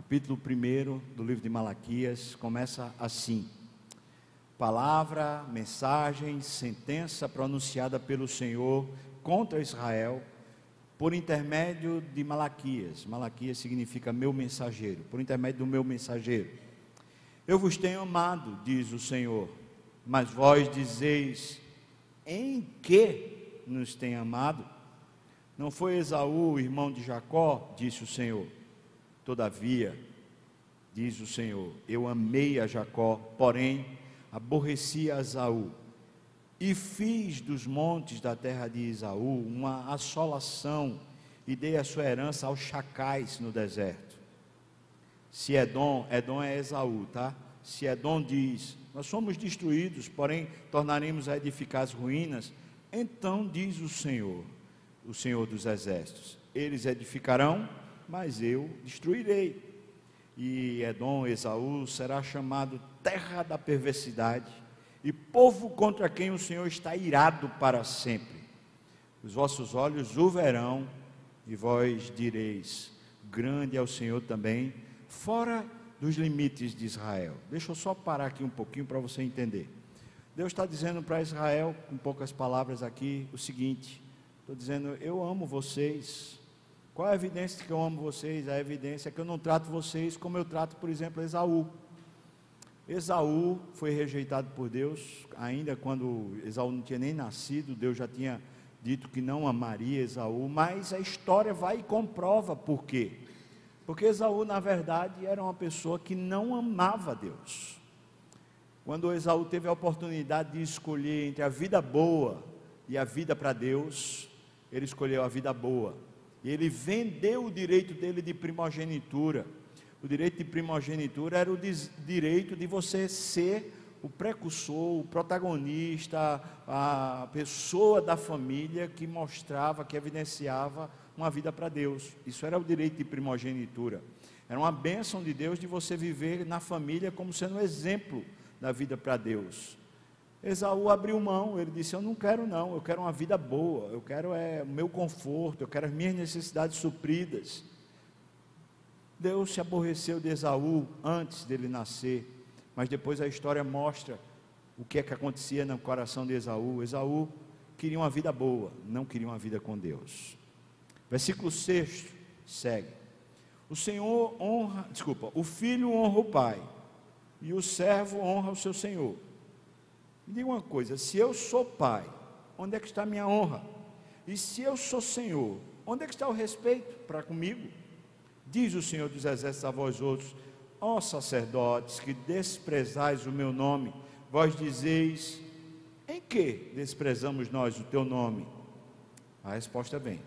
capítulo 1 do livro de Malaquias, começa assim: Palavra, mensagem, sentença pronunciada pelo Senhor contra Israel por intermédio de Malaquias. Malaquias significa meu mensageiro, por intermédio do meu mensageiro. Eu vos tenho amado, diz o Senhor, mas vós dizeis: em que nos tem amado? Não foi Esaú, irmão de Jacó, disse o Senhor. Todavia, diz o Senhor, eu amei a Jacó, porém aborreci a Esaú e fiz dos montes da terra de Isaú uma assolação e dei a sua herança aos chacais no deserto. Se Edom, Edom é Esaú, tá? Se Edom diz, nós somos destruídos, porém tornaremos a edificar as ruínas, então diz o Senhor, o Senhor dos exércitos: eles edificarão, mas eu destruirei. E Edom, Esaú, será chamado terra da perversidade e povo contra quem o Senhor está irado para sempre. Os vossos olhos o verão, e vós direis: Grande é o Senhor também, fora dos limites de Israel. Deixa eu só parar aqui um pouquinho para você entender. Deus está dizendo para Israel, com poucas palavras aqui, o seguinte: estou dizendo, eu amo vocês. Qual é a evidência que eu amo vocês? A evidência é que eu não trato vocês como eu trato, por exemplo, Esaú. Esaú foi rejeitado por Deus, ainda quando Esaú não tinha nem nascido, Deus já tinha dito que não amaria Esaú, mas a história vai e comprova por quê. Porque Esaú, na verdade, era uma pessoa que não amava Deus. Quando Esaú teve a oportunidade de escolher entre a vida boa e a vida para Deus, ele escolheu a vida boa. E ele vendeu o direito dele de primogenitura o direito de primogenitura era o direito de você ser o precursor, o protagonista, a pessoa da família que mostrava, que evidenciava uma vida para Deus. Isso era o direito de primogenitura. Era uma bênção de Deus de você viver na família como sendo um exemplo da vida para Deus. Esaú abriu mão, ele disse: Eu não quero, não, eu quero uma vida boa, eu quero é, o meu conforto, eu quero as minhas necessidades supridas. Deus se aborreceu de Esaú antes dele nascer, mas depois a história mostra o que é que acontecia no coração de Esaú. Esaú queria uma vida boa, não queria uma vida com Deus. Versículo 6 segue. O Senhor honra, desculpa, o filho honra o pai, e o servo honra o seu senhor. Me diga uma coisa: se eu sou pai, onde é que está a minha honra? E se eu sou senhor, onde é que está o respeito para comigo? Diz o Senhor dos Exércitos a vós outros: Ó sacerdotes, que desprezais o meu nome, vós dizeis: Em que desprezamos nós o teu nome? A resposta vem: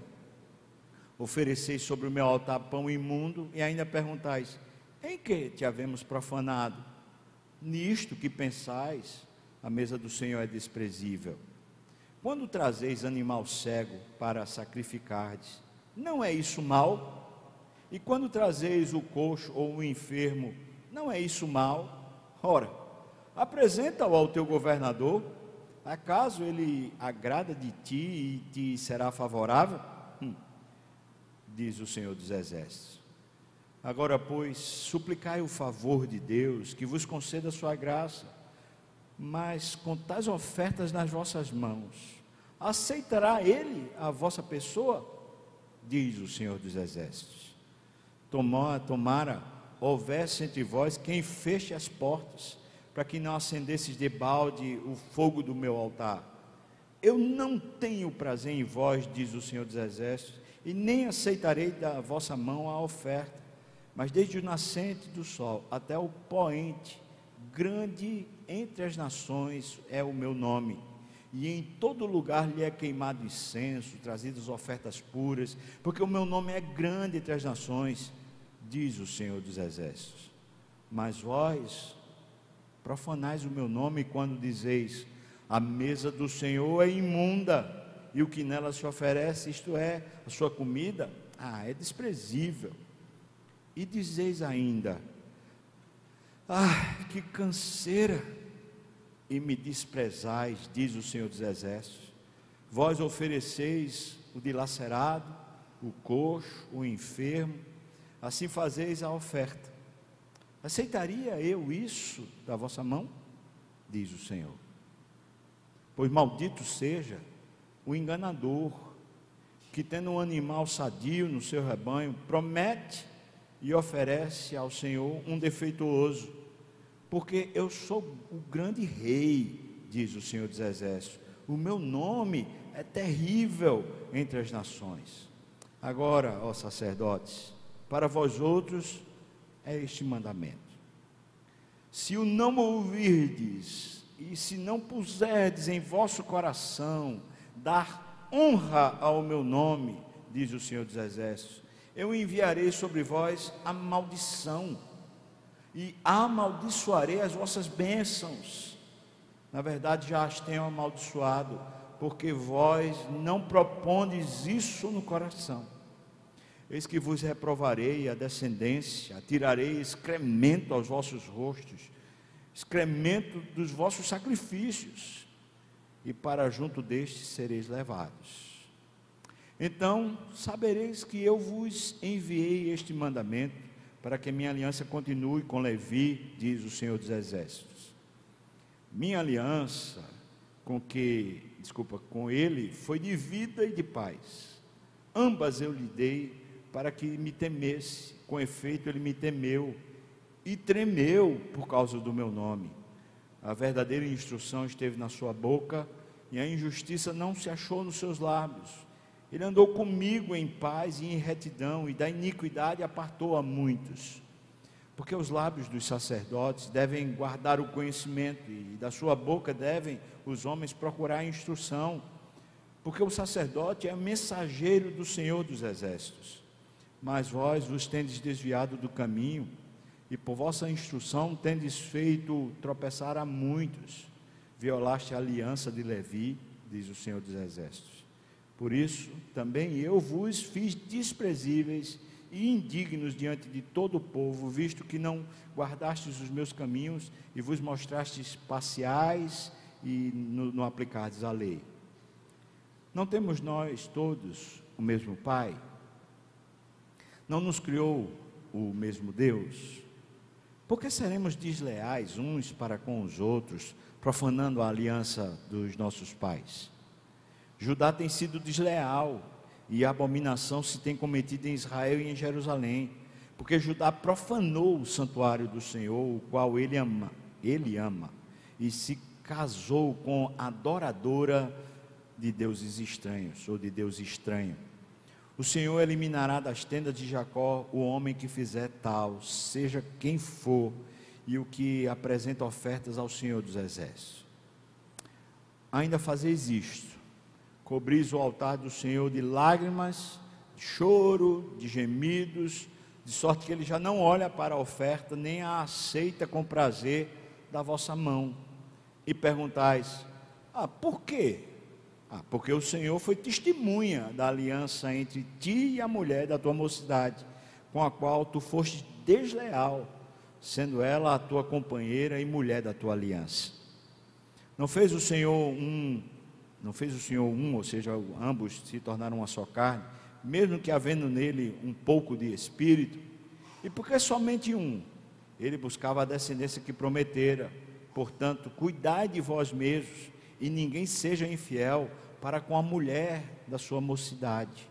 Ofereceis sobre o meu altar pão imundo e ainda perguntais: Em que te havemos profanado? Nisto que pensais, a mesa do Senhor é desprezível. Quando trazeis animal cego para sacrificardes, não é isso mal? E quando trazeis o coxo ou o enfermo, não é isso mal? Ora, apresenta-o ao teu governador, acaso ele agrada de ti e te será favorável? Hum, diz o Senhor dos Exércitos. Agora, pois, suplicai o favor de Deus, que vos conceda a sua graça, mas com tais ofertas nas vossas mãos, aceitará ele a vossa pessoa? Diz o Senhor dos Exércitos tomara, tomara houvesse entre vós quem feche as portas, para que não acendesses de balde o fogo do meu altar. Eu não tenho prazer em vós, diz o Senhor dos Exércitos, e nem aceitarei da vossa mão a oferta, mas desde o nascente do sol até o poente, grande entre as nações é o meu nome. E em todo lugar lhe é queimado incenso, trazidas ofertas puras, porque o meu nome é grande entre as nações diz o Senhor dos Exércitos. Mas vós profanais o meu nome quando dizeis: a mesa do Senhor é imunda, e o que nela se oferece, isto é, a sua comida, ah, é desprezível. E dizeis ainda: ah, que canseira, e me desprezais, diz o Senhor dos Exércitos. Vós ofereceis o dilacerado, o coxo, o enfermo, assim fazeis a oferta. Aceitaria eu isso da vossa mão? Diz o Senhor. Pois maldito seja o enganador, que tendo um animal sadio no seu rebanho, promete e oferece ao Senhor um defeituoso, porque eu sou o grande rei, diz o Senhor dos Exércitos. O meu nome é terrível entre as nações. Agora, ó sacerdotes, para vós outros é este mandamento: se o não ouvirdes e se não puserdes em vosso coração dar honra ao meu nome, diz o Senhor dos Exércitos, eu enviarei sobre vós a maldição e amaldiçoarei as vossas bênçãos. Na verdade, já as tenho amaldiçoado, porque vós não propondes isso no coração. Eis que vos reprovarei a descendência, tirarei excremento aos vossos rostos, excremento dos vossos sacrifícios, e para junto destes sereis levados. Então sabereis que eu vos enviei este mandamento, para que minha aliança continue com Levi, diz o Senhor dos Exércitos. Minha aliança com que, desculpa, com ele foi de vida e de paz. Ambas eu lhe dei para que me temesse. Com efeito, ele me temeu e tremeu por causa do meu nome. A verdadeira instrução esteve na sua boca e a injustiça não se achou nos seus lábios. Ele andou comigo em paz e em retidão, e da iniquidade apartou a muitos. Porque os lábios dos sacerdotes devem guardar o conhecimento, e da sua boca devem os homens procurar a instrução. Porque o sacerdote é mensageiro do Senhor dos Exércitos mas vós vos tendes desviado do caminho, e por vossa instrução tendes feito tropeçar a muitos. Violaste a aliança de Levi, diz o Senhor dos Exércitos. Por isso, também eu vos fiz desprezíveis e indignos diante de todo o povo, visto que não guardastes os meus caminhos e vos mostrastes parciais e não aplicardes a lei. Não temos nós todos o mesmo Pai? Não nos criou o mesmo Deus? Por que seremos desleais uns para com os outros, profanando a aliança dos nossos pais? Judá tem sido desleal e abominação se tem cometido em Israel e em Jerusalém, porque Judá profanou o santuário do Senhor, o qual ele ama, ele ama, e se casou com adoradora de deuses estranhos ou de Deus estranho. O Senhor eliminará das tendas de Jacó o homem que fizer tal, seja quem for, e o que apresenta ofertas ao Senhor dos Exércitos. Ainda fazeis isto: cobris o altar do Senhor de lágrimas, de choro, de gemidos, de sorte que ele já não olha para a oferta, nem a aceita com prazer da vossa mão. E perguntais: Ah, por quê? Ah, porque o Senhor foi testemunha da aliança entre ti e a mulher da tua mocidade, com a qual tu foste desleal, sendo ela a tua companheira e mulher da tua aliança. Não fez o Senhor um, não fez o Senhor um, ou seja, ambos se tornaram uma só carne, mesmo que havendo nele um pouco de espírito. E porque somente um? Ele buscava a descendência que prometera. Portanto, cuidai de vós mesmos e ninguém seja infiel para com a mulher da sua mocidade.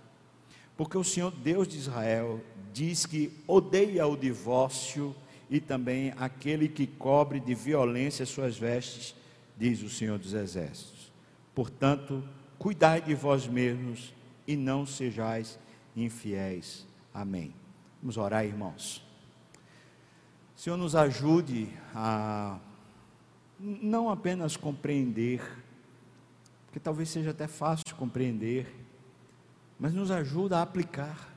Porque o Senhor Deus de Israel diz que odeia o divórcio e também aquele que cobre de violência suas vestes, diz o Senhor dos Exércitos. Portanto, cuidai de vós mesmos e não sejais infiéis. Amém. Vamos orar, irmãos. Senhor, nos ajude a não apenas compreender que talvez seja até fácil de compreender, mas nos ajuda a aplicar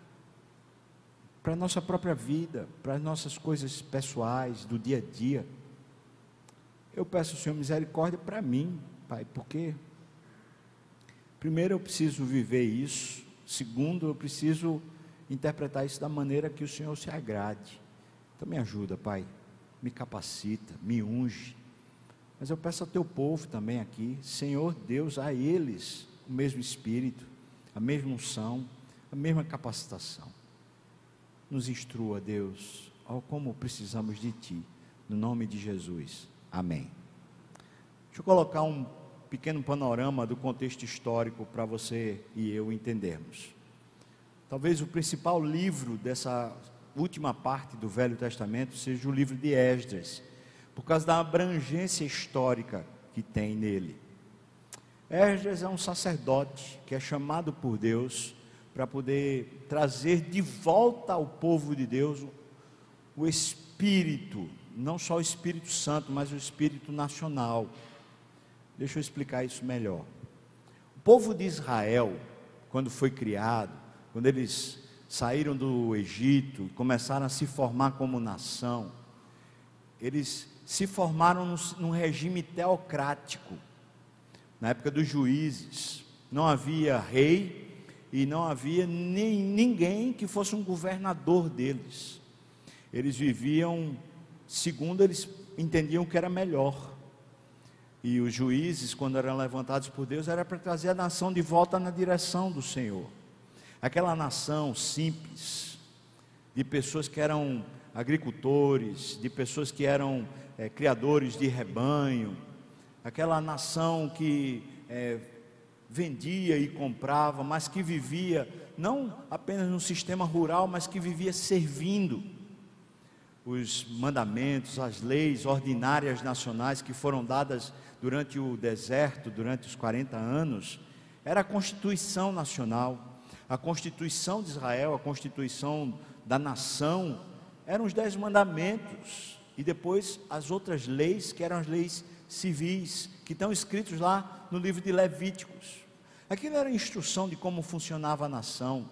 para a nossa própria vida, para as nossas coisas pessoais, do dia a dia. Eu peço, Senhor, misericórdia para mim, Pai, porque primeiro eu preciso viver isso, segundo eu preciso interpretar isso da maneira que o Senhor se agrade. Então me ajuda, Pai, me capacita, me unge mas eu peço ao teu povo também aqui, Senhor Deus, a eles o mesmo espírito, a mesma unção, a mesma capacitação. Nos instrua, Deus, ao como precisamos de Ti, no nome de Jesus. Amém. Deixa eu colocar um pequeno panorama do contexto histórico para você e eu entendermos. Talvez o principal livro dessa última parte do Velho Testamento seja o livro de Esdras, por causa da abrangência histórica que tem nele. Esdras é um sacerdote que é chamado por Deus para poder trazer de volta ao povo de Deus o Espírito, não só o Espírito Santo, mas o Espírito nacional. Deixa eu explicar isso melhor. O povo de Israel, quando foi criado, quando eles saíram do Egito, começaram a se formar como nação, eles se formaram num, num regime teocrático. Na época dos juízes, não havia rei e não havia nem, ninguém que fosse um governador deles. Eles viviam segundo eles entendiam que era melhor. E os juízes, quando eram levantados por Deus, era para trazer a nação de volta na direção do Senhor. Aquela nação simples, de pessoas que eram agricultores, de pessoas que eram é, criadores de rebanho, aquela nação que é, vendia e comprava, mas que vivia não apenas no sistema rural, mas que vivia servindo os mandamentos, as leis ordinárias nacionais que foram dadas durante o deserto, durante os 40 anos, era a Constituição Nacional, a Constituição de Israel, a Constituição da nação, eram os Dez Mandamentos, e depois as outras leis, que eram as leis civis, que estão escritos lá no livro de Levíticos. Aquilo era instrução de como funcionava a nação,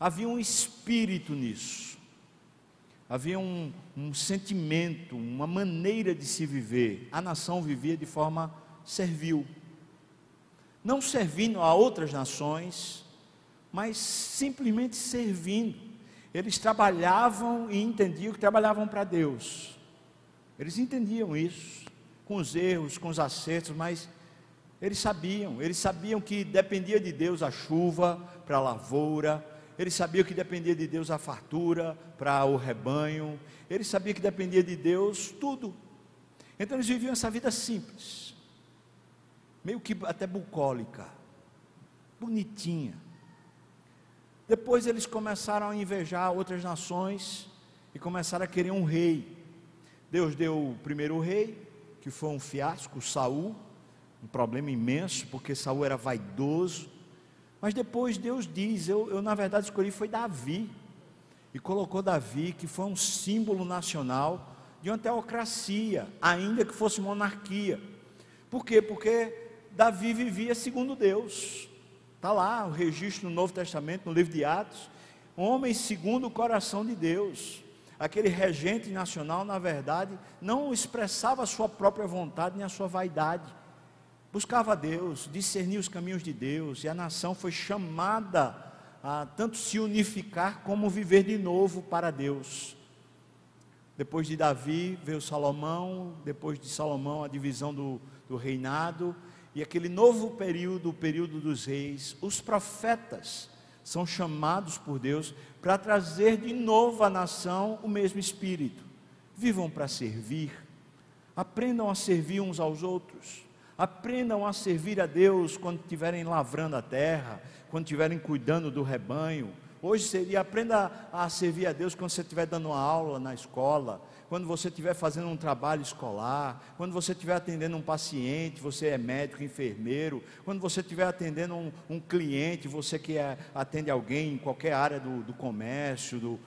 havia um espírito nisso havia um, um sentimento, uma maneira de se viver. A nação vivia de forma servil, não servindo a outras nações, mas simplesmente servindo. Eles trabalhavam e entendiam que trabalhavam para Deus. Eles entendiam isso, com os erros, com os acertos, mas eles sabiam, eles sabiam que dependia de Deus a chuva para a lavoura, ele sabia que dependia de Deus a fartura para o rebanho, ele sabia que dependia de Deus tudo. Então eles viviam essa vida simples, meio que até bucólica, bonitinha. Depois eles começaram a invejar outras nações e começaram a querer um rei. Deus deu o primeiro rei, que foi um fiasco, Saul, um problema imenso, porque Saul era vaidoso, mas depois Deus diz: eu, eu na verdade escolhi foi Davi. E colocou Davi, que foi um símbolo nacional de uma teocracia, ainda que fosse monarquia. Por quê? Porque Davi vivia segundo Deus. Está lá o registro no Novo Testamento, no livro de Atos. Homem segundo o coração de Deus. Aquele regente nacional, na verdade, não expressava a sua própria vontade nem a sua vaidade buscava Deus, discernia os caminhos de Deus, e a nação foi chamada a tanto se unificar como viver de novo para Deus. Depois de Davi veio Salomão, depois de Salomão a divisão do, do reinado, e aquele novo período, o período dos reis, os profetas são chamados por Deus para trazer de novo à nação o mesmo espírito. Vivam para servir, aprendam a servir uns aos outros Aprendam a servir a Deus quando estiverem lavrando a terra, quando estiverem cuidando do rebanho. Hoje seria aprenda a servir a Deus quando você estiver dando uma aula na escola, quando você estiver fazendo um trabalho escolar, quando você estiver atendendo um paciente, você é médico, enfermeiro, quando você estiver atendendo um, um cliente, você que é, atende alguém em qualquer área do, do comércio, do,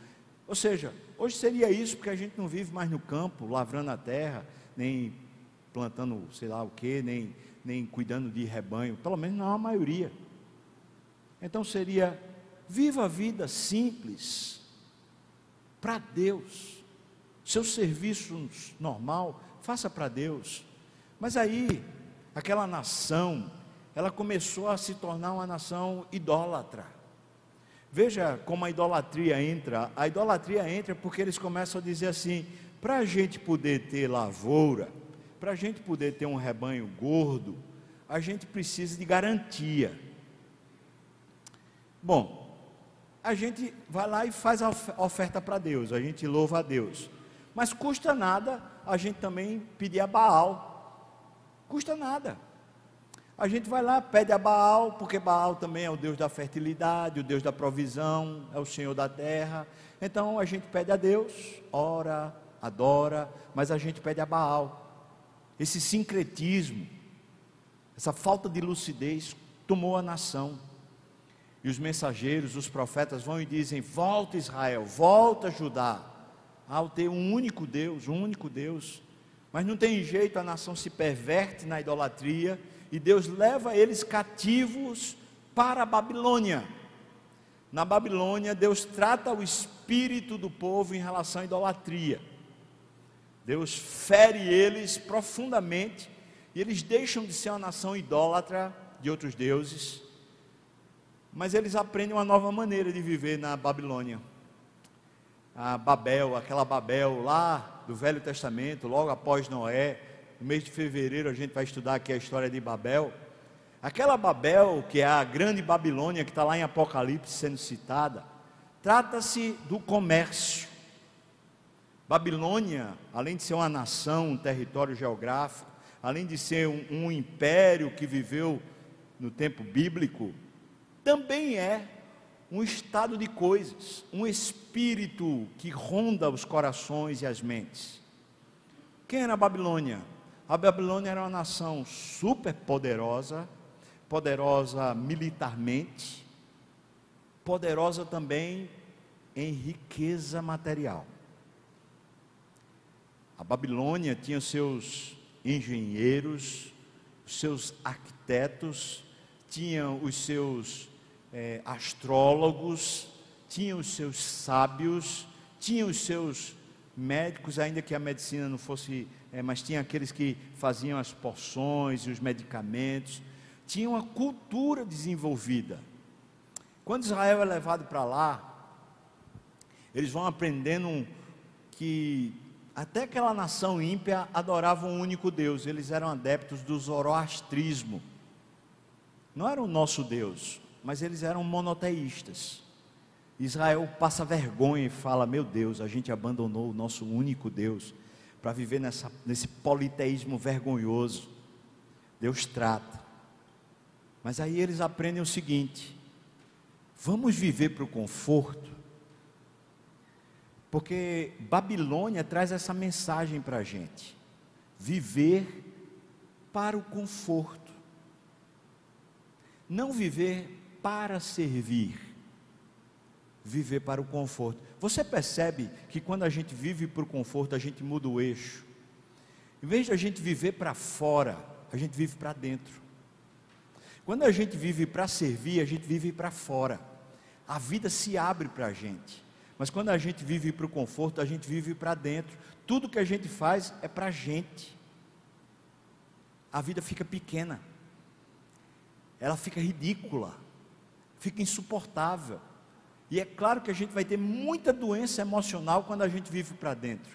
ou seja, hoje seria isso, porque a gente não vive mais no campo, lavrando a terra, nem plantando sei lá o que, nem, nem cuidando de rebanho, pelo menos não a maioria. Então seria, viva a vida simples, para Deus. Seu serviço normal, faça para Deus. Mas aí, aquela nação, ela começou a se tornar uma nação idólatra. Veja como a idolatria entra. A idolatria entra porque eles começam a dizer assim: para a gente poder ter lavoura, para a gente poder ter um rebanho gordo, a gente precisa de garantia. Bom, a gente vai lá e faz a oferta para Deus, a gente louva a Deus. Mas custa nada a gente também pedir a Baal. Custa nada. A gente vai lá, pede a Baal, porque Baal também é o Deus da fertilidade, o Deus da provisão, é o Senhor da terra. Então a gente pede a Deus, ora, adora, mas a gente pede a Baal. Esse sincretismo, essa falta de lucidez tomou a nação. E os mensageiros, os profetas vão e dizem: Volta Israel, volta Judá, ao ter um único Deus, um único Deus. Mas não tem jeito, a nação se perverte na idolatria e Deus leva eles cativos para a Babilônia. Na Babilônia, Deus trata o espírito do povo em relação à idolatria. Deus fere eles profundamente e eles deixam de ser uma nação idólatra de outros deuses, mas eles aprendem uma nova maneira de viver na Babilônia. A Babel, aquela Babel lá do Velho Testamento, logo após Noé, no mês de fevereiro a gente vai estudar aqui a história de Babel. Aquela Babel, que é a grande Babilônia que está lá em Apocalipse sendo citada, trata-se do comércio. Babilônia, além de ser uma nação, um território geográfico, além de ser um, um império que viveu no tempo bíblico, também é um estado de coisas, um espírito que ronda os corações e as mentes. Quem era a Babilônia? A Babilônia era uma nação super poderosa, poderosa militarmente, poderosa também em riqueza material. A Babilônia tinha seus engenheiros, seus arquitetos, tinha os seus é, astrólogos, tinha os seus sábios, tinha os seus médicos, ainda que a medicina não fosse é, mas tinha aqueles que faziam as porções e os medicamentos, tinha uma cultura desenvolvida. Quando Israel é levado para lá, eles vão aprendendo que até aquela nação ímpia adorava um único Deus, eles eram adeptos do zoroastrismo. Não era o nosso Deus, mas eles eram monoteístas. Israel passa vergonha e fala: Meu Deus, a gente abandonou o nosso único Deus para viver nessa, nesse politeísmo vergonhoso. Deus trata. Mas aí eles aprendem o seguinte: vamos viver para o conforto, porque Babilônia traz essa mensagem para a gente: viver para o conforto, não viver para servir viver para o conforto. Você percebe que quando a gente vive para o conforto, a gente muda o eixo. Em vez de a gente viver para fora, a gente vive para dentro. Quando a gente vive para servir, a gente vive para fora. A vida se abre para a gente. Mas quando a gente vive para o conforto, a gente vive para dentro. Tudo que a gente faz é para a gente. A vida fica pequena. Ela fica ridícula. Fica insuportável. E é claro que a gente vai ter muita doença emocional quando a gente vive para dentro.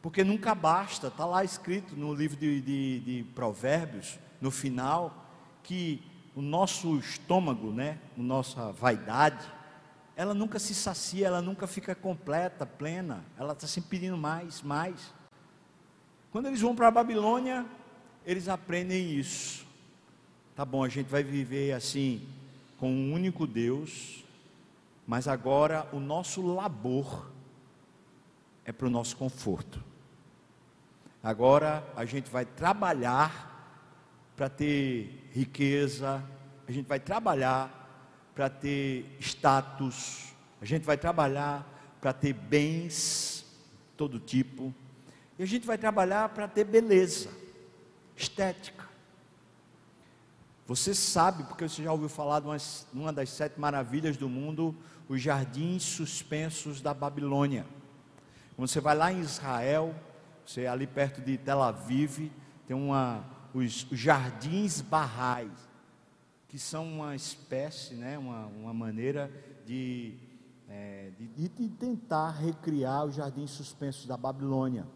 Porque nunca basta, está lá escrito no livro de, de, de, Provérbios, no final, que o nosso estômago, né, a nossa vaidade, ela nunca se sacia, ela nunca fica completa, plena, ela está sempre pedindo mais, mais. Quando eles vão para a Babilônia, eles aprendem isso. Tá bom, a gente vai viver assim, com um único Deus, mas agora o nosso labor é para o nosso conforto. Agora a gente vai trabalhar para ter riqueza, a gente vai trabalhar para ter status, a gente vai trabalhar para ter bens, todo tipo, e a gente vai trabalhar para ter beleza, estética. Você sabe, porque você já ouviu falar de uma, das sete maravilhas do mundo, os jardins suspensos da Babilônia. Quando você vai lá em Israel, você ali perto de Tel Aviv, tem uma, os jardins barrais, que são uma espécie, né, uma, uma maneira de, é, de, de, tentar recriar os jardins suspensos da Babilônia.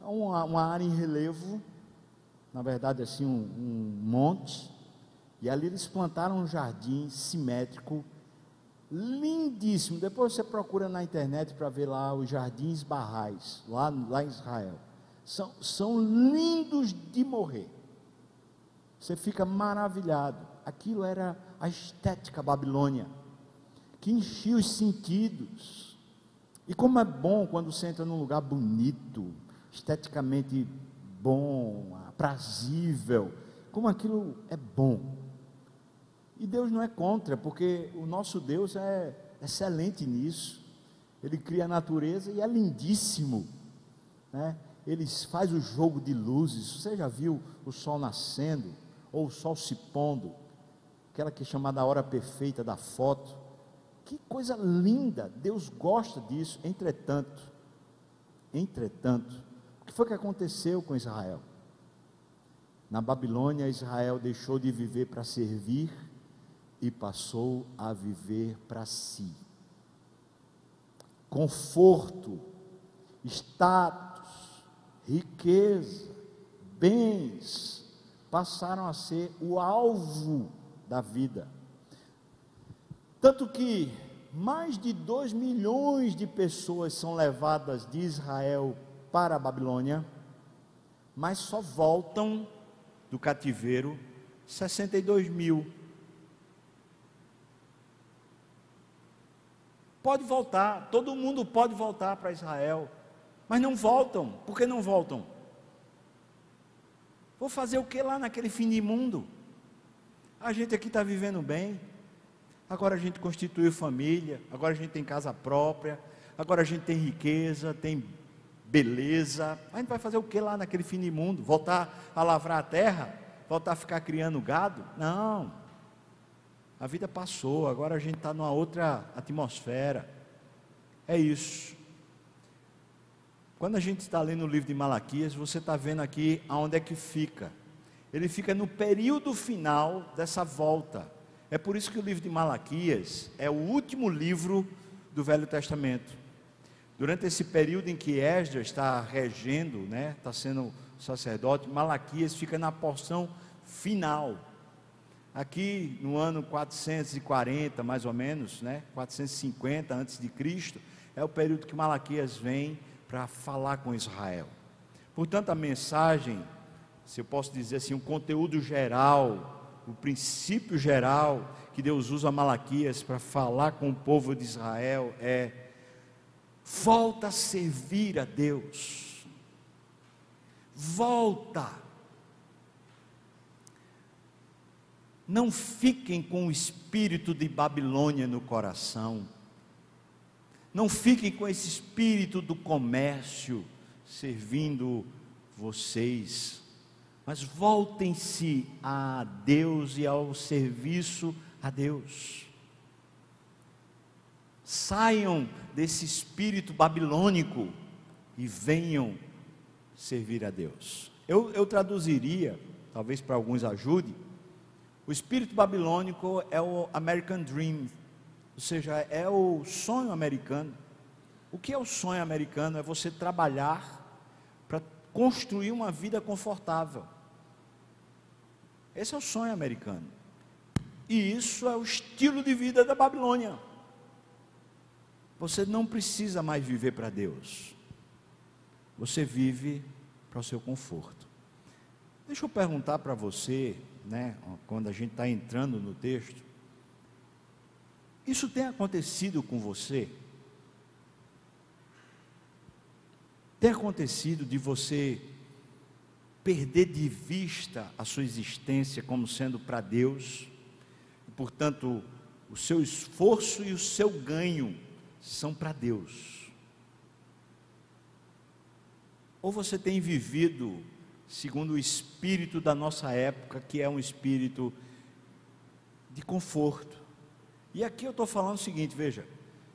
É uma, uma área em relevo, na verdade assim um, um monte, e ali eles plantaram um jardim simétrico lindíssimo. Depois você procura na internet para ver lá os jardins barrais, lá, lá em Israel. São, são lindos de morrer. Você fica maravilhado. Aquilo era a estética babilônia, que enchia os sentidos. E como é bom quando você entra num lugar bonito, esteticamente bom, aprazível, como aquilo é bom. E Deus não é contra, porque o nosso Deus é excelente nisso. Ele cria a natureza e é lindíssimo. Né? Ele faz o jogo de luzes. Você já viu o sol nascendo ou o sol se pondo? Aquela que é chamada a hora perfeita da foto. Que coisa linda! Deus gosta disso. Entretanto, entretanto, o que foi que aconteceu com Israel? Na Babilônia, Israel deixou de viver para servir e passou a viver para si. Conforto, status, riqueza, bens passaram a ser o alvo da vida. Tanto que mais de dois milhões de pessoas são levadas de Israel para a Babilônia, mas só voltam do cativeiro 62 mil. Pode voltar, todo mundo pode voltar para Israel, mas não voltam. Por que não voltam? Vou fazer o que lá naquele fim de mundo? A gente aqui está vivendo bem, agora a gente constituiu família, agora a gente tem casa própria, agora a gente tem riqueza, tem beleza. A gente vai fazer o que lá naquele fim de mundo? Voltar a lavrar a terra? Voltar a ficar criando gado? Não. A vida passou, agora a gente está numa outra atmosfera. É isso. Quando a gente está lendo o livro de Malaquias, você está vendo aqui aonde é que fica. Ele fica no período final dessa volta. É por isso que o livro de Malaquias é o último livro do Velho Testamento. Durante esse período em que Esdras está regendo, né, está sendo sacerdote, Malaquias fica na porção final Aqui no ano 440, mais ou menos, né? 450 antes de Cristo, é o período que Malaquias vem para falar com Israel. Portanto, a mensagem, se eu posso dizer assim, o conteúdo geral, o princípio geral que Deus usa Malaquias para falar com o povo de Israel é: volta a servir a Deus. Volta Não fiquem com o espírito de Babilônia no coração. Não fiquem com esse espírito do comércio servindo vocês. Mas voltem-se a Deus e ao serviço a Deus. Saiam desse espírito babilônico e venham servir a Deus. Eu, eu traduziria, talvez para alguns ajude, o espírito babilônico é o American Dream, ou seja, é o sonho americano. O que é o sonho americano? É você trabalhar para construir uma vida confortável. Esse é o sonho americano. E isso é o estilo de vida da Babilônia. Você não precisa mais viver para Deus. Você vive para o seu conforto. Deixa eu perguntar para você, né, quando a gente está entrando no texto, isso tem acontecido com você? Tem acontecido de você perder de vista a sua existência como sendo para Deus, e, portanto, o seu esforço e o seu ganho são para Deus? Ou você tem vivido segundo o espírito da nossa época, que é um espírito de conforto. E aqui eu estou falando o seguinte: veja,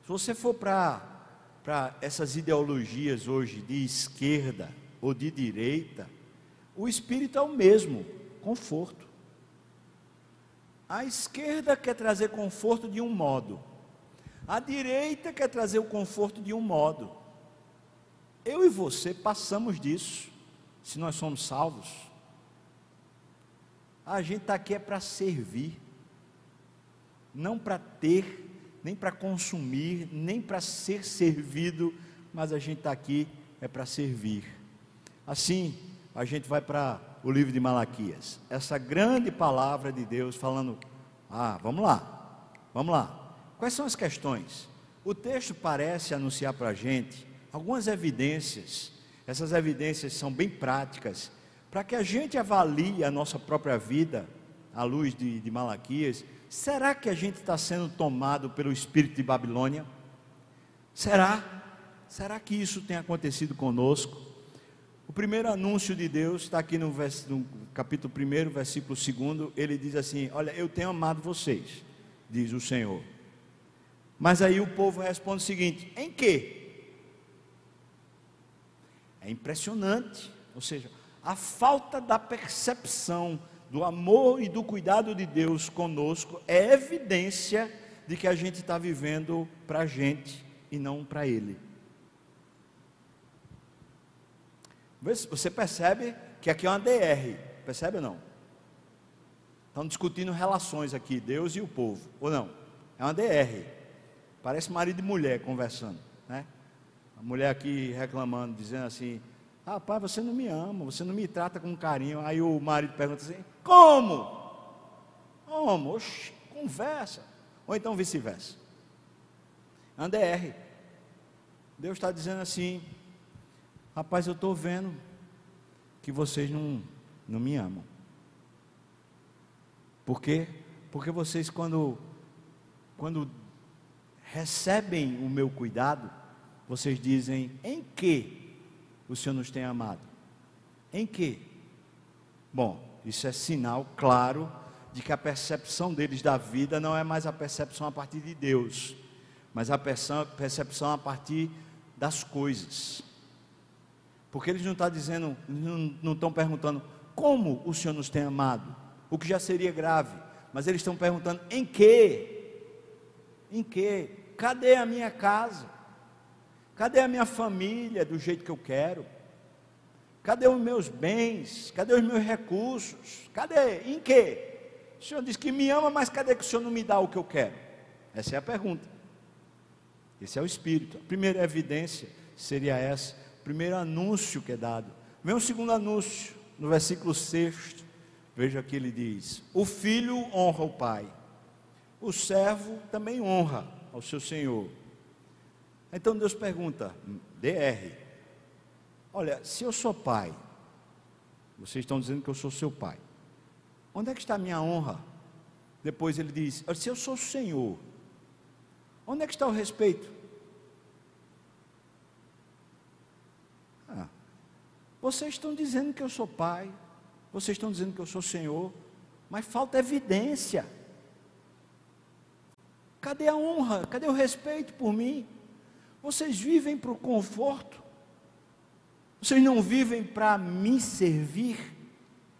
se você for para essas ideologias hoje de esquerda ou de direita, o espírito é o mesmo, conforto. A esquerda quer trazer conforto de um modo, a direita quer trazer o conforto de um modo. Eu e você passamos disso se nós somos salvos. A gente está aqui é para servir, não para ter nem para consumir, nem para ser servido, mas a gente está aqui é para servir. Assim, a gente vai para o livro de Malaquias, essa grande palavra de Deus falando: ah, vamos lá, vamos lá. Quais são as questões? O texto parece anunciar para a gente algumas evidências, essas evidências são bem práticas, para que a gente avalie a nossa própria vida à luz de, de Malaquias Será que a gente está sendo tomado pelo espírito de Babilônia? Será? Será que isso tem acontecido conosco? O primeiro anúncio de Deus está aqui no, vers, no capítulo 1, versículo 2. Ele diz assim: Olha, eu tenho amado vocês, diz o Senhor. Mas aí o povo responde o seguinte: Em que? É impressionante. Ou seja, a falta da percepção do amor e do cuidado de Deus conosco é evidência de que a gente está vivendo para a gente e não para Ele. Você percebe que aqui é uma DR, percebe ou não? Estão discutindo relações aqui, Deus e o povo, ou não? É uma DR. Parece marido e mulher conversando, né? A mulher aqui reclamando, dizendo assim: Rapaz, você não me ama, você não me trata com carinho. Aí o marido pergunta assim: Como? Como? Oxi, conversa. Ou então vice-versa. Andr. Deus está dizendo assim: Rapaz, eu estou vendo que vocês não, não me amam. Por quê? Porque vocês, quando, quando recebem o meu cuidado, vocês dizem: Em que o Senhor nos tem amado. Em que? Bom, isso é sinal claro de que a percepção deles da vida não é mais a percepção a partir de Deus, mas a percepção a partir das coisas. Porque eles não estão dizendo, não, não estão perguntando como o Senhor nos tem amado, o que já seria grave, mas eles estão perguntando em que? Em que? Cadê a minha casa? Cadê a minha família do jeito que eu quero? Cadê os meus bens? Cadê os meus recursos? Cadê? Em que? O Senhor diz que me ama, mas cadê que o Senhor não me dá o que eu quero? Essa é a pergunta. Esse é o Espírito. A primeira evidência seria essa. O primeiro anúncio que é dado. Vem o segundo anúncio, no versículo 6. Veja que ele diz: O filho honra o pai, o servo também honra ao seu senhor. Então Deus pergunta, DR, olha, se eu sou pai, vocês estão dizendo que eu sou seu pai, onde é que está a minha honra? Depois ele diz, se eu sou Senhor, onde é que está o respeito? Ah, vocês estão dizendo que eu sou pai, vocês estão dizendo que eu sou Senhor, mas falta evidência. Cadê a honra? Cadê o respeito por mim? Vocês vivem para o conforto, vocês não vivem para me servir,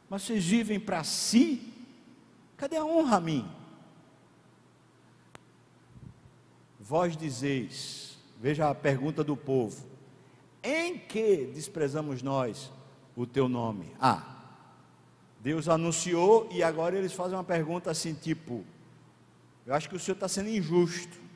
mas vocês vivem para si. Cadê a honra a mim? Vós dizeis, veja a pergunta do povo: em que desprezamos nós o teu nome? Ah, Deus anunciou e agora eles fazem uma pergunta assim, tipo: eu acho que o senhor está sendo injusto.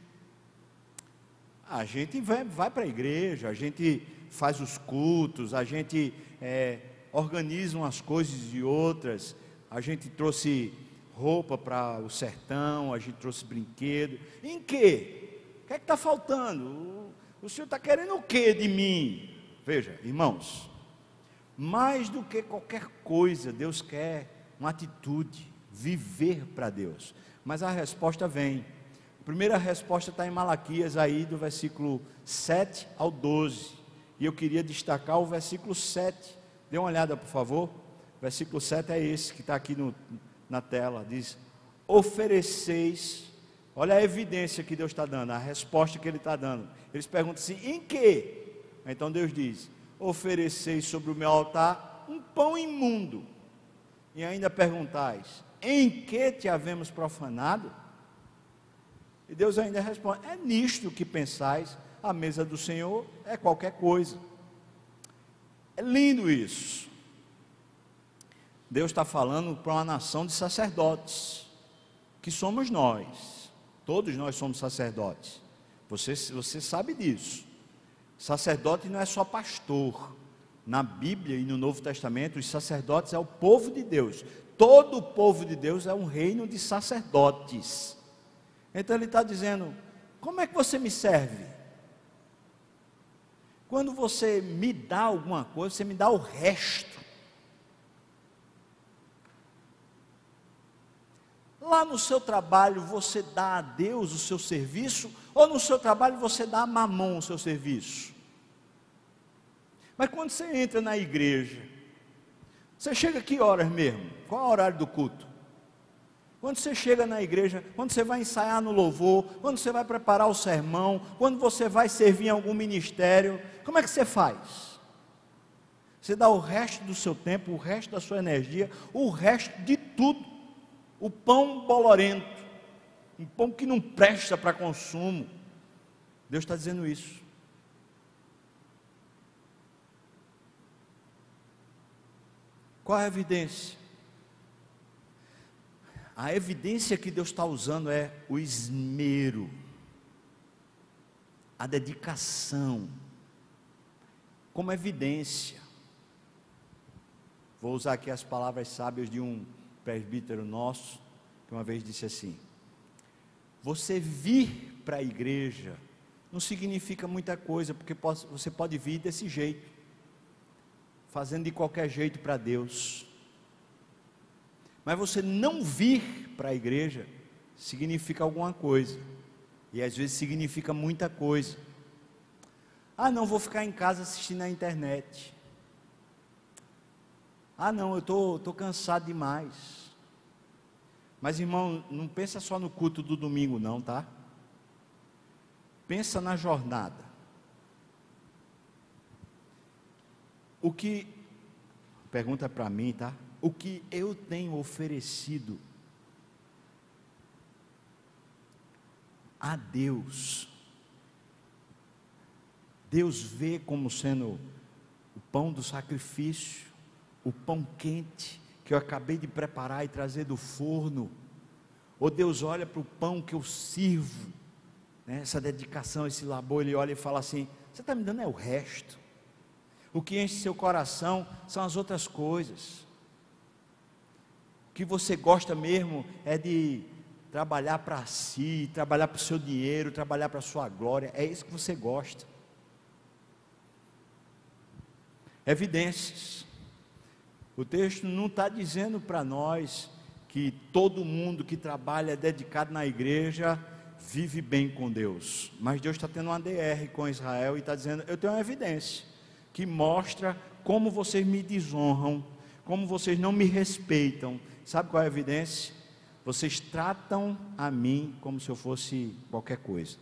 A gente vai, vai para a igreja, a gente faz os cultos, a gente é, organiza umas coisas e outras, a gente trouxe roupa para o sertão, a gente trouxe brinquedo. Em que? O que é que está faltando? O, o senhor está querendo o que de mim? Veja, irmãos, mais do que qualquer coisa, Deus quer uma atitude, viver para Deus. Mas a resposta vem. A primeira resposta está em Malaquias, aí do versículo 7 ao 12. E eu queria destacar o versículo 7. Dê uma olhada, por favor. O versículo 7 é esse que está aqui no, na tela. Diz: Ofereceis. Olha a evidência que Deus está dando, a resposta que Ele está dando. Eles perguntam assim: em que? Então Deus diz: Ofereceis sobre o meu altar um pão imundo. E ainda perguntais: Em que te havemos profanado? E Deus ainda responde: É nisto que pensais, a mesa do Senhor é qualquer coisa. É lindo isso. Deus está falando para uma nação de sacerdotes, que somos nós. Todos nós somos sacerdotes. Você, você sabe disso. Sacerdote não é só pastor. Na Bíblia e no Novo Testamento, os sacerdotes é o povo de Deus. Todo o povo de Deus é um reino de sacerdotes. Então ele está dizendo: como é que você me serve? Quando você me dá alguma coisa, você me dá o resto. Lá no seu trabalho você dá a Deus o seu serviço, ou no seu trabalho você dá a mamão o seu serviço? Mas quando você entra na igreja, você chega que horas mesmo? Qual é o horário do culto? Quando você chega na igreja, quando você vai ensaiar no louvor, quando você vai preparar o sermão, quando você vai servir em algum ministério, como é que você faz? Você dá o resto do seu tempo, o resto da sua energia, o resto de tudo. O pão bolorento, um pão que não presta para consumo. Deus está dizendo isso. Qual é a evidência? A evidência que Deus está usando é o esmero, a dedicação, como evidência. Vou usar aqui as palavras sábias de um presbítero nosso, que uma vez disse assim: Você vir para a igreja não significa muita coisa, porque você pode vir desse jeito fazendo de qualquer jeito para Deus. Mas você não vir para a igreja significa alguma coisa. E às vezes significa muita coisa. Ah, não, vou ficar em casa assistindo na internet. Ah, não, eu estou tô, tô cansado demais. Mas irmão, não pensa só no culto do domingo, não, tá? Pensa na jornada. O que, pergunta para mim, tá? O que eu tenho oferecido a Deus. Deus vê como sendo o pão do sacrifício, o pão quente que eu acabei de preparar e trazer do forno. Ou Deus olha para o pão que eu sirvo, né, essa dedicação, esse labor, Ele olha e fala assim: Você está me dando é o resto. O que enche seu coração são as outras coisas. Que você gosta mesmo é de trabalhar para si, trabalhar para o seu dinheiro, trabalhar para a sua glória. É isso que você gosta. Evidências. O texto não está dizendo para nós que todo mundo que trabalha dedicado na igreja vive bem com Deus. Mas Deus está tendo uma DR com Israel e está dizendo: Eu tenho uma evidência que mostra como vocês me desonram, como vocês não me respeitam. Sabe qual é a evidência? Vocês tratam a mim como se eu fosse qualquer coisa.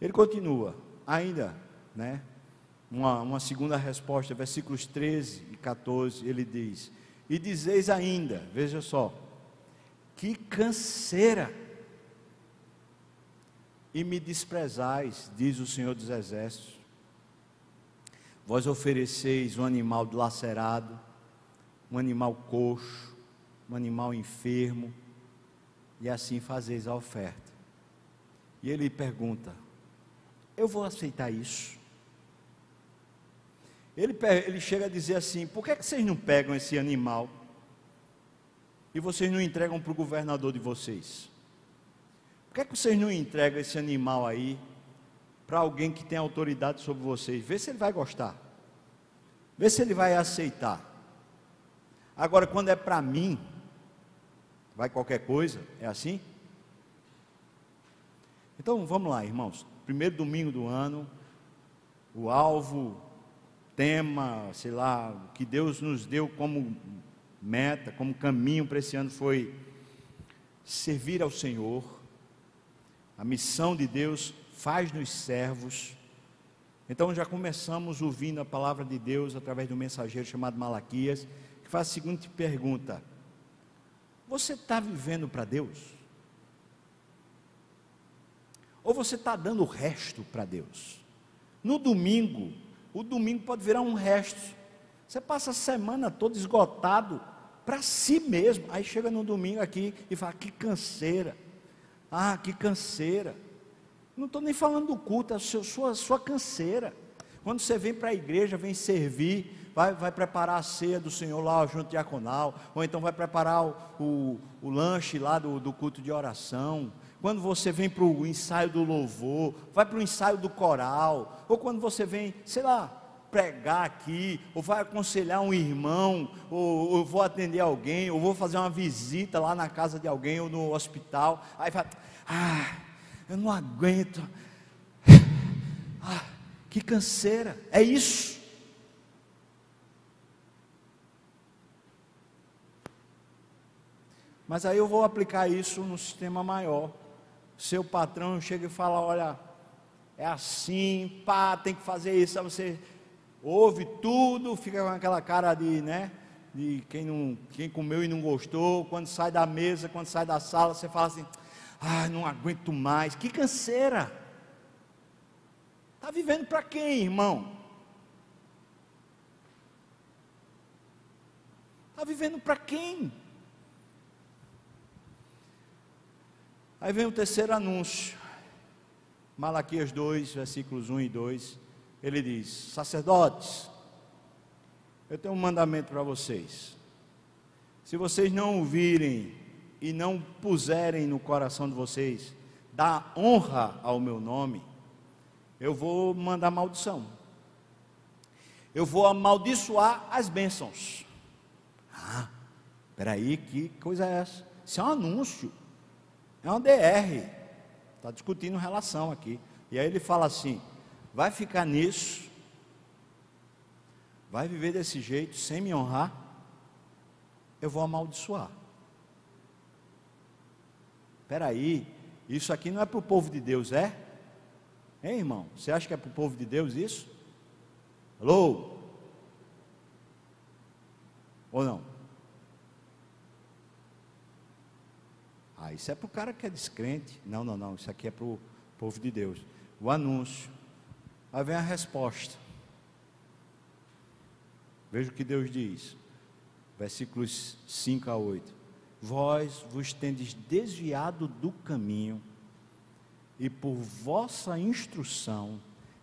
Ele continua, ainda, né? Uma, uma segunda resposta, versículos 13 e 14, ele diz: E dizeis ainda, veja só, que canseira, e me desprezais, diz o Senhor dos Exércitos. Vós ofereceis um animal dilacerado, um animal coxo, um animal enfermo, e assim fazeis a oferta. E ele pergunta: Eu vou aceitar isso? Ele, ele chega a dizer assim: Por que, é que vocês não pegam esse animal e vocês não entregam para o governador de vocês? Por que, é que vocês não entregam esse animal aí para alguém que tem autoridade sobre vocês? Vê se ele vai gostar, vê se ele vai aceitar. Agora, quando é para mim, vai qualquer coisa, é assim? Então vamos lá, irmãos. Primeiro domingo do ano, o alvo, tema, sei lá, que Deus nos deu como meta, como caminho para esse ano foi servir ao Senhor. A missão de Deus faz-nos servos. Então já começamos ouvindo a palavra de Deus através do mensageiro chamado Malaquias faz a seguinte pergunta: Você está vivendo para Deus? Ou você está dando o resto para Deus? No domingo, o domingo pode virar um resto. Você passa a semana toda esgotado para si mesmo. Aí chega no domingo aqui e fala: Que canseira. Ah, que canseira. Não estou nem falando do culto, é a sua, sua canseira. Quando você vem para a igreja, vem servir, vai, vai preparar a ceia do Senhor lá junto diaconal, ou então vai preparar o, o, o lanche lá do, do culto de oração. Quando você vem para o ensaio do louvor, vai para o ensaio do coral, ou quando você vem, sei lá, pregar aqui, ou vai aconselhar um irmão, ou, ou vou atender alguém, ou vou fazer uma visita lá na casa de alguém ou no hospital. Aí vai, ah, eu não aguento. Ah, que canseira. É isso. Mas aí eu vou aplicar isso no sistema maior. Seu patrão chega e fala: olha, é assim, pá, tem que fazer isso. Aí você ouve tudo, fica com aquela cara de, né? De quem, não, quem comeu e não gostou. Quando sai da mesa, quando sai da sala, você fala assim: ah, não aguento mais. Que canseira. Está vivendo para quem, irmão? Está vivendo para quem? Aí vem o terceiro anúncio. Malaquias 2, versículos 1 e 2. Ele diz: Sacerdotes, eu tenho um mandamento para vocês. Se vocês não ouvirem e não puserem no coração de vocês dar honra ao meu nome, eu vou mandar maldição. Eu vou amaldiçoar as bênçãos. Ah, peraí, que coisa é essa? Isso é um anúncio. É uma DR. Está discutindo relação aqui. E aí ele fala assim: vai ficar nisso, vai viver desse jeito, sem me honrar, eu vou amaldiçoar. Espera aí, isso aqui não é para o povo de Deus, é? Hein, irmão? Você acha que é para o povo de Deus isso? Alô? Ou não? Ah, isso é para o cara que é descrente. Não, não, não. Isso aqui é para o povo de Deus. O anúncio. Aí vem a resposta. Veja o que Deus diz. Versículos 5 a 8. Vós vos tendes desviado do caminho, e por vossa instrução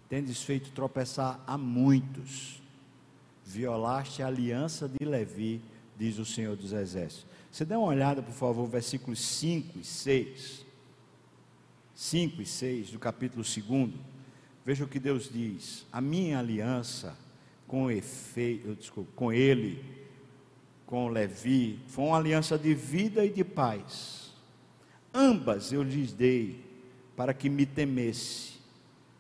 tendes feito tropeçar a muitos. Violaste a aliança de Levi, diz o Senhor dos Exércitos. Você dê uma olhada, por favor, versículos 5 e 6. 5 e 6 do capítulo 2. Veja o que Deus diz: A minha aliança com efeito, desculpa, com ele, com Levi, foi uma aliança de vida e de paz. Ambas eu lhes dei para que me temesse.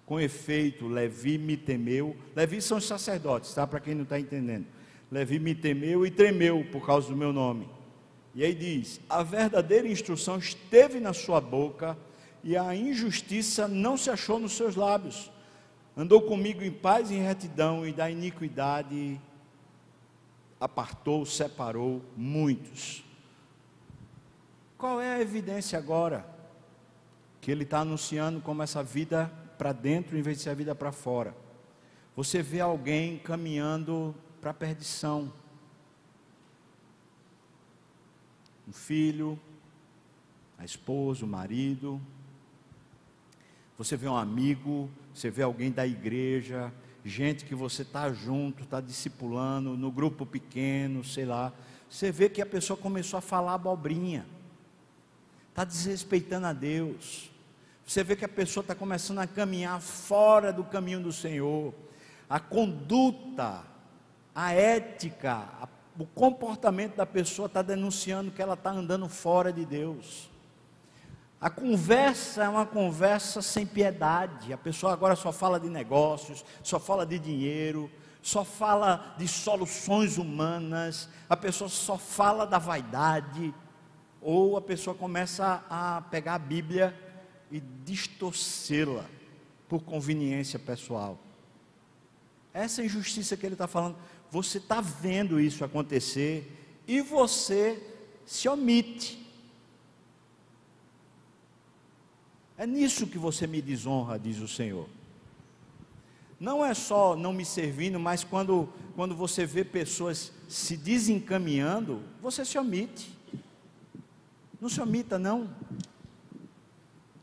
Com efeito, Levi me temeu. Levi são os sacerdotes, tá? Para quem não está entendendo. Levi me temeu e tremeu por causa do meu nome. E aí diz: a verdadeira instrução esteve na sua boca e a injustiça não se achou nos seus lábios. Andou comigo em paz e em retidão, e da iniquidade apartou, separou muitos. Qual é a evidência agora? Que ele está anunciando como essa vida para dentro em vez de ser a vida para fora. Você vê alguém caminhando para a perdição, um filho, a esposa, o marido. Você vê um amigo, você vê alguém da igreja, gente que você está junto, está discipulando, no grupo pequeno, sei lá. Você vê que a pessoa começou a falar abobrinha, está desrespeitando a Deus. Você vê que a pessoa está começando a caminhar fora do caminho do Senhor. A conduta, a ética, a o comportamento da pessoa está denunciando que ela está andando fora de Deus. A conversa é uma conversa sem piedade. A pessoa agora só fala de negócios, só fala de dinheiro, só fala de soluções humanas, a pessoa só fala da vaidade. Ou a pessoa começa a pegar a Bíblia e distorcê-la por conveniência pessoal. Essa é injustiça que ele está falando você está vendo isso acontecer e você se omite. É nisso que você me desonra, diz o Senhor. Não é só não me servindo, mas quando, quando você vê pessoas se desencaminhando, você se omite. Não se omita, não.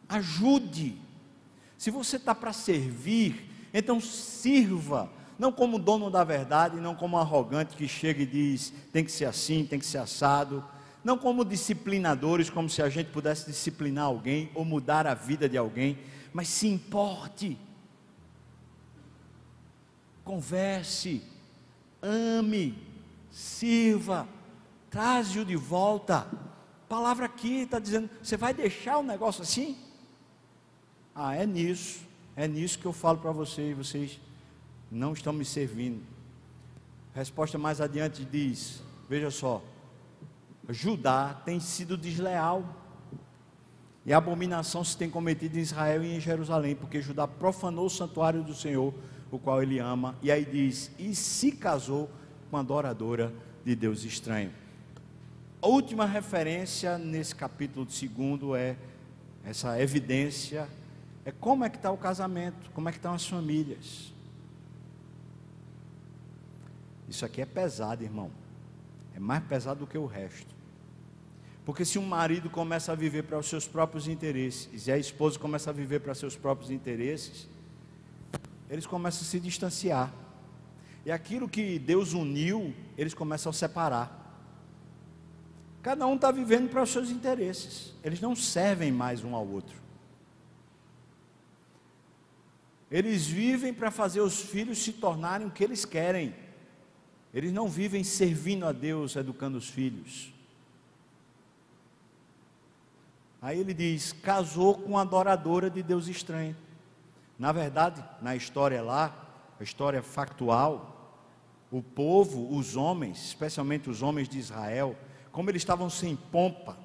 ajude. Se você está para servir, então sirva, não como dono da verdade, não como arrogante que chega e diz tem que ser assim, tem que ser assado, não como disciplinadores, como se a gente pudesse disciplinar alguém ou mudar a vida de alguém, mas se importe, converse, ame, sirva, traze-o de volta. Palavra aqui está dizendo: você vai deixar o negócio assim? Ah, é nisso, é nisso que eu falo para vocês, vocês não estão me servindo. Resposta mais adiante diz: veja só, Judá tem sido desleal, e abominação se tem cometido em Israel e em Jerusalém, porque Judá profanou o santuário do Senhor, o qual ele ama, e aí diz: e se casou com a adoradora de Deus estranho. A última referência nesse capítulo segundo é essa evidência é como é que está o casamento, como é que estão as famílias. Isso aqui é pesado, irmão. É mais pesado do que o resto. Porque se um marido começa a viver para os seus próprios interesses e a esposa começa a viver para seus próprios interesses, eles começam a se distanciar. E aquilo que Deus uniu, eles começam a separar. Cada um está vivendo para os seus interesses. Eles não servem mais um ao outro. Eles vivem para fazer os filhos se tornarem o que eles querem. Eles não vivem servindo a Deus, educando os filhos. Aí ele diz: casou com adoradora de Deus estranho. Na verdade, na história lá, a história factual, o povo, os homens, especialmente os homens de Israel, como eles estavam sem pompa,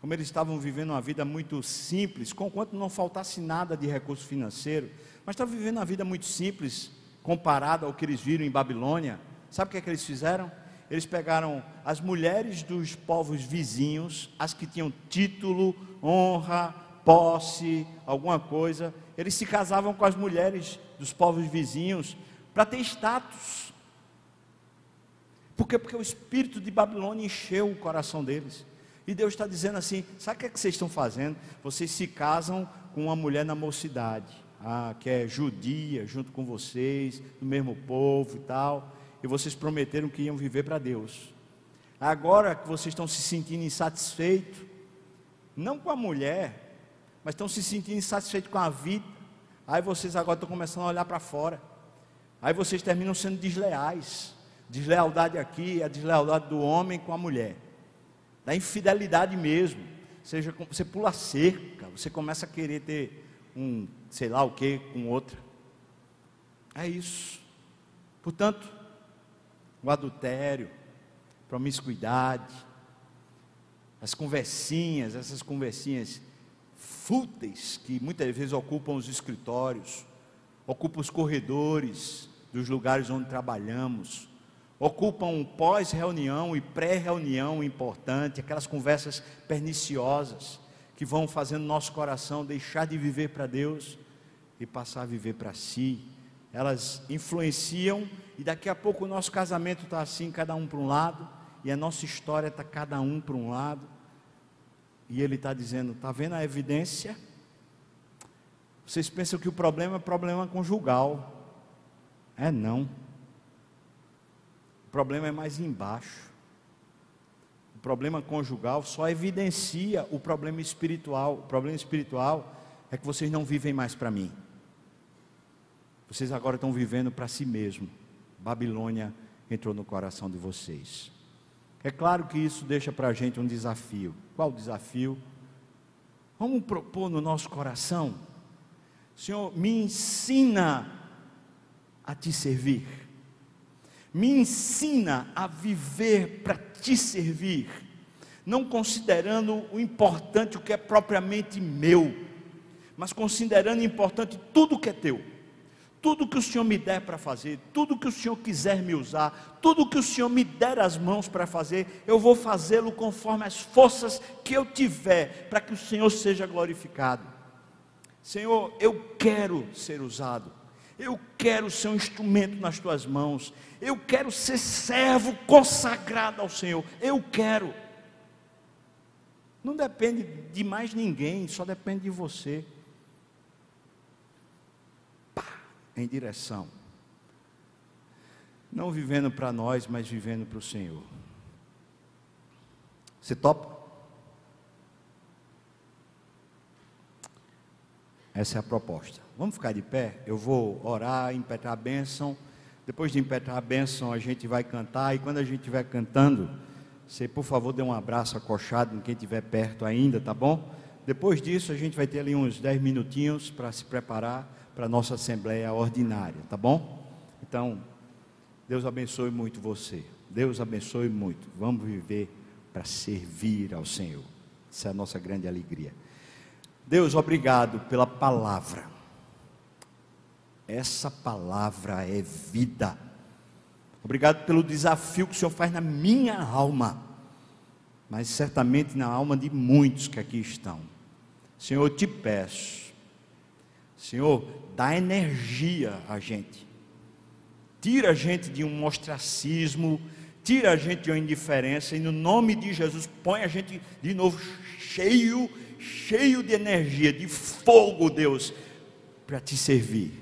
como eles estavam vivendo uma vida muito simples, com quanto não faltasse nada de recurso financeiro, mas estavam vivendo uma vida muito simples comparada ao que eles viram em Babilônia. Sabe o que é que eles fizeram? Eles pegaram as mulheres dos povos vizinhos, as que tinham título, honra, posse, alguma coisa, eles se casavam com as mulheres dos povos vizinhos para ter status. Por quê? Porque o espírito de Babilônia encheu o coração deles. E Deus está dizendo assim: sabe o que, é que vocês estão fazendo? Vocês se casam com uma mulher na mocidade, ah, que é judia, junto com vocês, do mesmo povo e tal, e vocês prometeram que iam viver para Deus. Agora que vocês estão se sentindo insatisfeitos, não com a mulher, mas estão se sentindo insatisfeitos com a vida, aí vocês agora estão começando a olhar para fora, aí vocês terminam sendo desleais. Deslealdade aqui a deslealdade do homem com a mulher da infidelidade mesmo. Seja, você pula cerca, você começa a querer ter um, sei lá o que, com outra. É isso. Portanto, o adultério, promiscuidade, as conversinhas, essas conversinhas fúteis que muitas vezes ocupam os escritórios, ocupam os corredores dos lugares onde trabalhamos, ocupam pós-reunião e pré-reunião importante, aquelas conversas perniciosas que vão fazendo nosso coração deixar de viver para Deus e passar a viver para si. Elas influenciam e daqui a pouco o nosso casamento está assim, cada um para um lado, e a nossa história está cada um para um lado. E ele está dizendo: está vendo a evidência? Vocês pensam que o problema é problema conjugal. É não problema é mais embaixo. O problema conjugal só evidencia o problema espiritual. O problema espiritual é que vocês não vivem mais para mim. Vocês agora estão vivendo para si mesmo. Babilônia entrou no coração de vocês. É claro que isso deixa para a gente um desafio. Qual o desafio? Vamos propor no nosso coração, Senhor, me ensina a te servir me ensina a viver para te servir, não considerando o importante o que é propriamente meu, mas considerando importante tudo que é teu. Tudo que o Senhor me der para fazer, tudo que o Senhor quiser me usar, tudo que o Senhor me der as mãos para fazer, eu vou fazê-lo conforme as forças que eu tiver, para que o Senhor seja glorificado. Senhor, eu quero ser usado eu quero ser um instrumento nas tuas mãos. Eu quero ser servo consagrado ao Senhor. Eu quero. Não depende de mais ninguém, só depende de você. Pá, em direção. Não vivendo para nós, mas vivendo para o Senhor. Você topa? Essa é a proposta. Vamos ficar de pé? Eu vou orar, impetrar a bênção. Depois de impetrar a bênção, a gente vai cantar. E quando a gente estiver cantando, você, por favor, dê um abraço acochado em quem estiver perto ainda, tá bom? Depois disso, a gente vai ter ali uns 10 minutinhos para se preparar para a nossa assembleia ordinária, tá bom? Então, Deus abençoe muito você. Deus abençoe muito. Vamos viver para servir ao Senhor. Essa é a nossa grande alegria. Deus, obrigado pela palavra. Essa palavra é vida. Obrigado pelo desafio que o Senhor faz na minha alma, mas certamente na alma de muitos que aqui estão. Senhor, te peço, Senhor, dá energia a gente, tira a gente de um ostracismo, tira a gente de uma indiferença, e no nome de Jesus, põe a gente de novo cheio cheio de energia, de fogo, Deus, para te servir.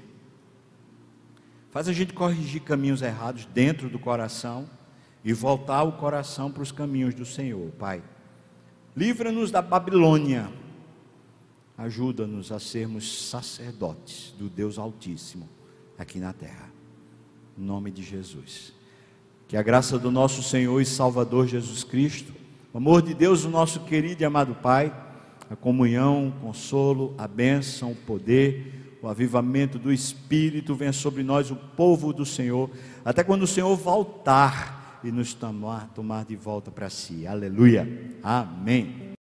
Faz a gente corrigir caminhos errados dentro do coração e voltar o coração para os caminhos do Senhor, Pai. Livra-nos da Babilônia. Ajuda-nos a sermos sacerdotes do Deus Altíssimo aqui na terra. Em nome de Jesus. Que a graça do nosso Senhor e Salvador Jesus Cristo, o amor de Deus, o nosso querido e amado Pai, a comunhão, o consolo, a bênção, o poder, o avivamento do Espírito venha sobre nós, o povo do Senhor, até quando o Senhor voltar e nos tomar, tomar de volta para si. Aleluia. Amém.